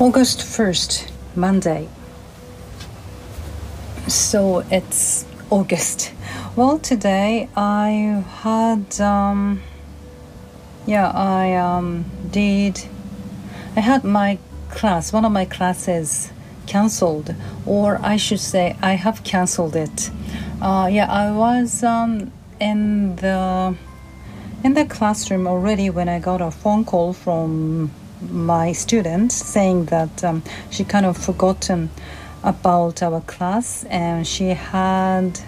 August 1st, Monday. So it's August. Well, today I had, um, yeah, I um, did, I had my class, one of my classes cancelled, or I should say, I have cancelled it. Uh, yeah, I was um, in the in the classroom already when I got a phone call from my student saying that um, she kind of forgotten about our class and she had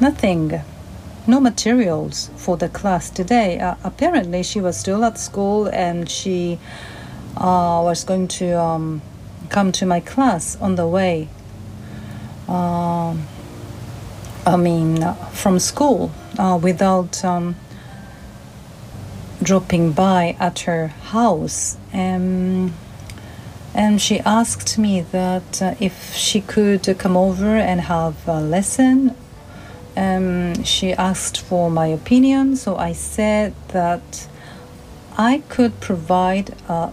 nothing no materials for the class today. Uh, apparently she was still at school and she uh, was going to um, come to my class on the way uh, i mean from school uh, without um, dropping by at her house um, and she asked me that uh, if she could come over and have a lesson. Um, she asked for my opinion so i said that i could provide uh,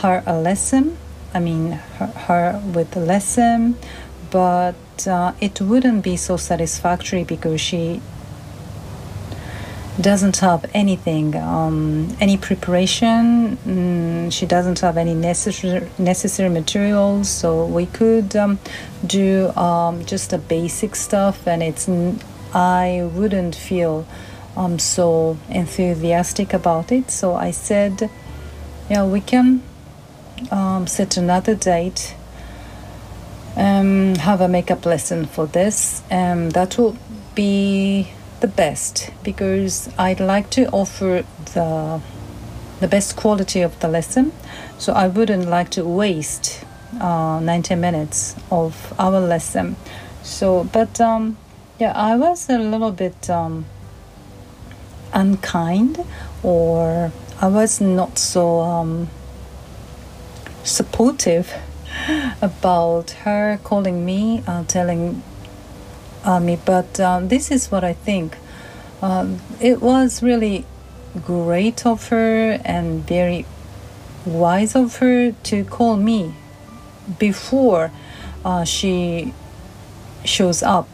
her a lesson i mean her, her with a lesson but uh, it wouldn't be so satisfactory because she doesn't have anything, um, any preparation. Mm, she doesn't have any necessary necessary materials, so we could um, do um, just the basic stuff, and it's. I wouldn't feel um, so enthusiastic about it, so I said, "Yeah, we can um, set another date." Um, have a makeup lesson for this, and that will be the best because I'd like to offer the the best quality of the lesson. So I wouldn't like to waste uh, 90 minutes of our lesson. So, but um, yeah, I was a little bit um, unkind, or I was not so um, supportive about her calling me, uh, telling me, but um, this is what I think. Um, it was really great of her and very wise of her to call me before uh, she shows up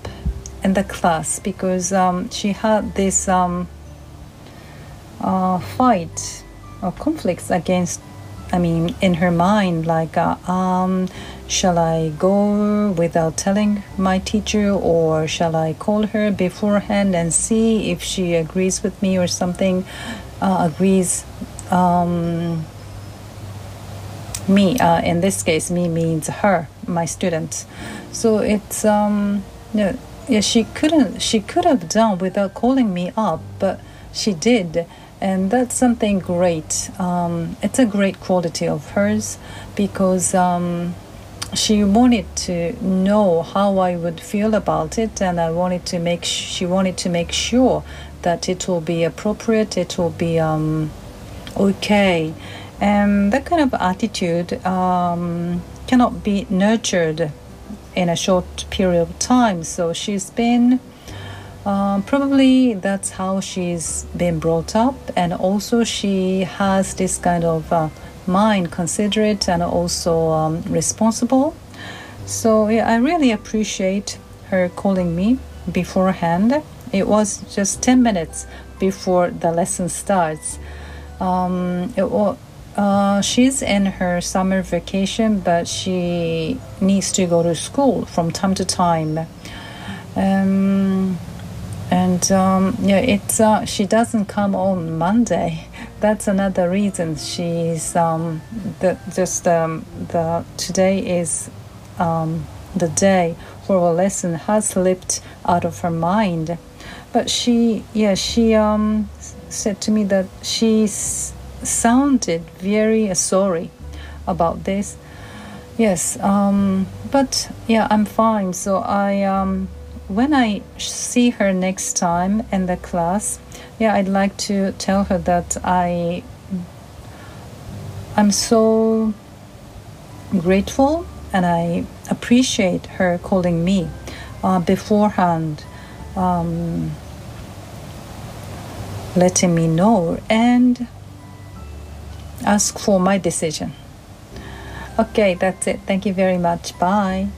in the class because um, she had this um, uh, fight or conflicts against I mean, in her mind, like, uh, um, shall I go without telling my teacher, or shall I call her beforehand and see if she agrees with me or something? Uh, agrees. Um, me, uh, in this case, me means her, my student. So it's um, yeah, yeah. She couldn't. She could have done without calling me up, but she did and that's something great. Um, it's a great quality of hers because um, she wanted to know how I would feel about it, and I wanted to make. She wanted to make sure that it will be appropriate. It will be um, okay, and that kind of attitude um, cannot be nurtured in a short period of time. So she's been um, probably that's how she's been brought up, and also she has this kind of uh, mind, considerate and also um, responsible. So yeah, I really appreciate her calling me beforehand. It was just ten minutes before the lesson starts. Um, it. Uh, she's in her summer vacation, but she needs to go to school from time to time. Um, and um, yeah, it's uh, she doesn't come on Monday. That's another reason she's um, the, just um, the today is um, the day where a lesson has slipped out of her mind. But she, yeah, she um, said to me that she sounded very sorry about this. Yes, um, but yeah, I'm fine. So I when I see her next time in the class, yeah, I'd like to tell her that I I'm so grateful and I appreciate her calling me uh, beforehand, um, letting me know and ask for my decision. Okay, that's it. Thank you very much. Bye.